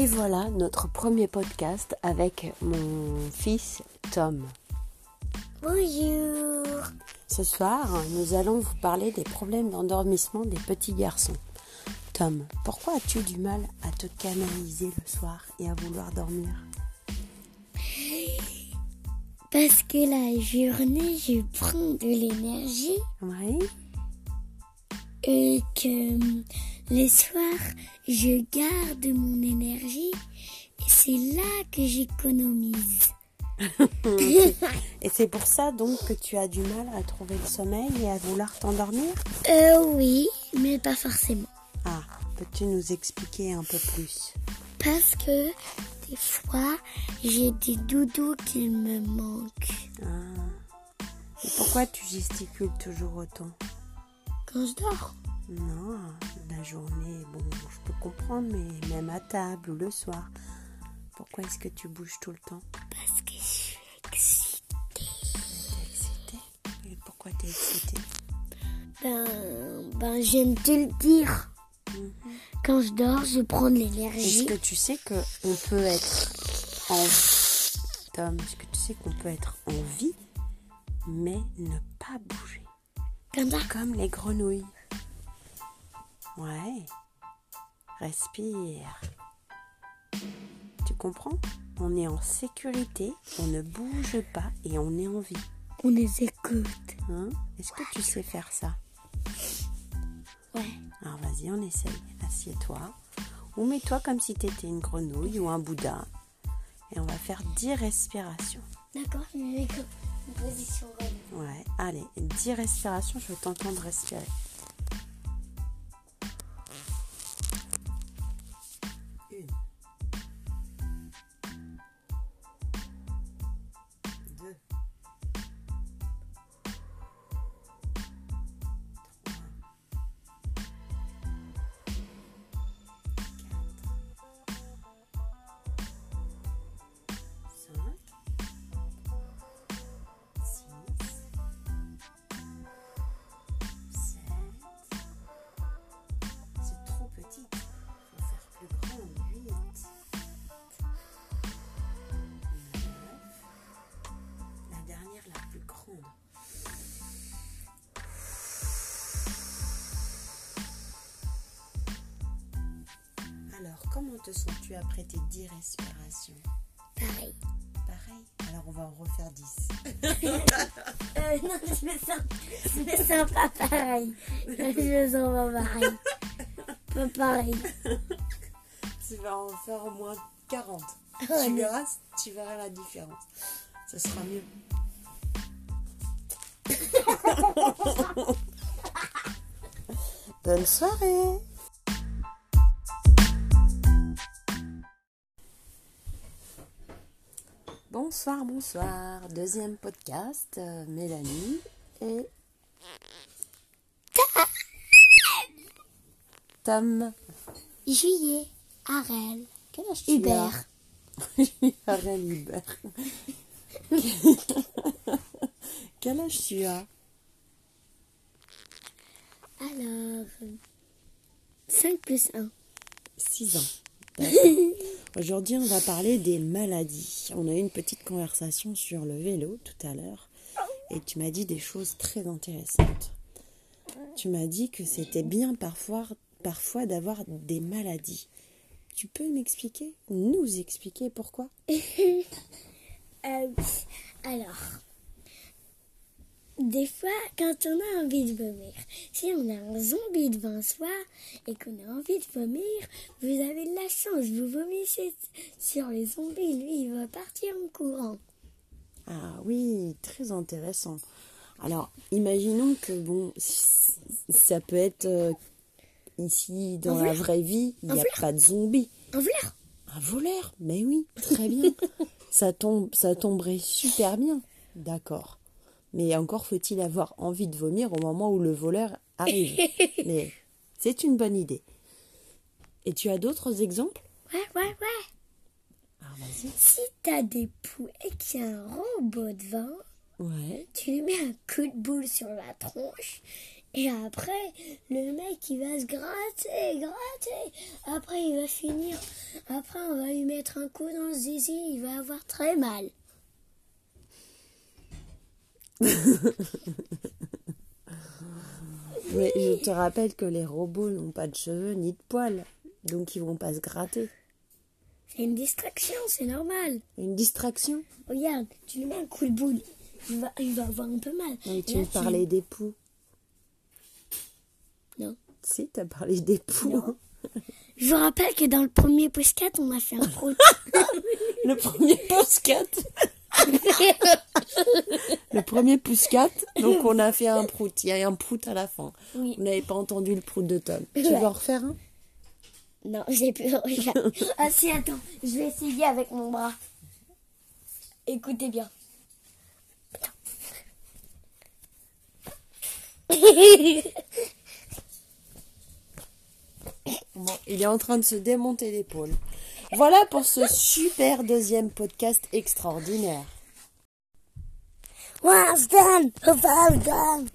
Et voilà notre premier podcast avec mon fils Tom. Bonjour. Ce soir, nous allons vous parler des problèmes d'endormissement des petits garçons. Tom, pourquoi as-tu du mal à te canaliser le soir et à vouloir dormir? Parce que la journée, je prends de l'énergie Oui. et que le soir, je garde mon énergie et c'est là que j'économise. Et c'est pour ça donc que tu as du mal à trouver le sommeil et à vouloir t'endormir? Euh oui, mais pas forcément. Ah, peux-tu nous expliquer un peu plus? Parce que des fois, j'ai des doudous qui me manquent Ah. Et pourquoi tu gesticules toujours autant? Quand je dors. Non, la journée, bon, je peux comprendre, mais même à table ou le soir. Pourquoi est-ce que tu bouges tout le temps? Parce que je suis excitée. T'es excitée? Et pourquoi t'es excitée? Ben, ben, de te le dire. Mhm. Quand je dors, je prends de Est-ce l'énergie. que tu sais que on peut être en Tom, est-ce que tu sais qu'on peut être en vie, mais ne pas bouger? Comme ça? Comme les grenouilles. Ouais. Respire. Tu comprends? On est en sécurité, on ne bouge pas et on est en vie. On les écoute. Hein? Est-ce que tu sais faire ça? Ouais. Alors vas-y, on essaye. Assieds-toi. Ou mets-toi comme si tu étais une grenouille ou un bouddha. Et on va faire 10 respirations. D'accord, je me mets comme en position reine. Ouais, allez, 10 respirations, je veux t'entendre respirer. Te sens-tu après tes 10 respirations Pareil. Pareil? Alors, on va en refaire 10. Euh, non, je me sens, je me sens pas pareil. Je me sens pas pareil. Pas pareil. Tu vas en faire au moins 40. Ouais. Tu verras, tu verras la différence. Ce sera mieux. Bonne soirée. Bonsoir, bonsoir. Deuxième podcast, euh, Mélanie et Tom. Juillet, Arel, Quel âge tu as Hubert. Arène Hubert. Quel âge tu as Alors, 5 plus 1. 6 ans. D'accord. Aujourd'hui, on va parler des maladies. On a eu une petite conversation sur le vélo tout à l'heure et tu m'as dit des choses très intéressantes. Tu m'as dit que c'était bien parfois, parfois d'avoir des maladies. Tu peux m'expliquer, nous expliquer pourquoi? Euh, alors, des fois, quand on a envie de vomir, si on a un zombie devant soi et qu'on a envie de vomir, vous avez de la chance, vous vomissez sur le zombie, lui, il va partir en courant. Ah oui, très intéressant. Alors, imaginons que bon, ça peut être euh, ici dans Un la voleur. vraie vie, il Un n'y a voleur. pas de zombies. En voleur Un voleur, mais oui, très bien. ça tombe, ça tomberait super bien. D'accord. Mais encore faut-il avoir envie de vomir au moment où le voleur arrive. Mais c'est une bonne idée. Et tu as d'autres exemples? Ouais, ouais, ouais. Ah, vas-y. Si t'as des poux et qu'il y a un robot devant, Ouais. tu lui mets un coup de boule sur la tronche Et après, le mec, il va se gratter, gratter. Après, il va finir. Après, on va lui mettre un coup dans le zizi. Il va avoir très mal. Mais je te rappelle que les robots n'ont pas de cheveux ni de poils. Donc ils vont pas se gratter. C'est une distraction, c'est normal. Une distraction? Regarde, tu lui mets un coup de boule. Il va, il va avoir un peu mal. Tu me parlais des poux? Non. Si, t'as parlé des poux. Non. Je vous rappelle que dans le premier podcast, on a fait un prout. Le premier pouscat. Premier pouscat. Donc on a fait un prout. Il y a un prout à la fin. Oui. Vous n'avez pas entendu le prout de Tom. Tu veux en refaire un? Non, j'ai plus. Regarde. Ah si, attends. Je vais essayer avec mon bras. Écoutez bien. Bon, il est en train de se démonter l'épaule. Voilà pour ce super deuxième podcast extraordinaire. Well done, well done.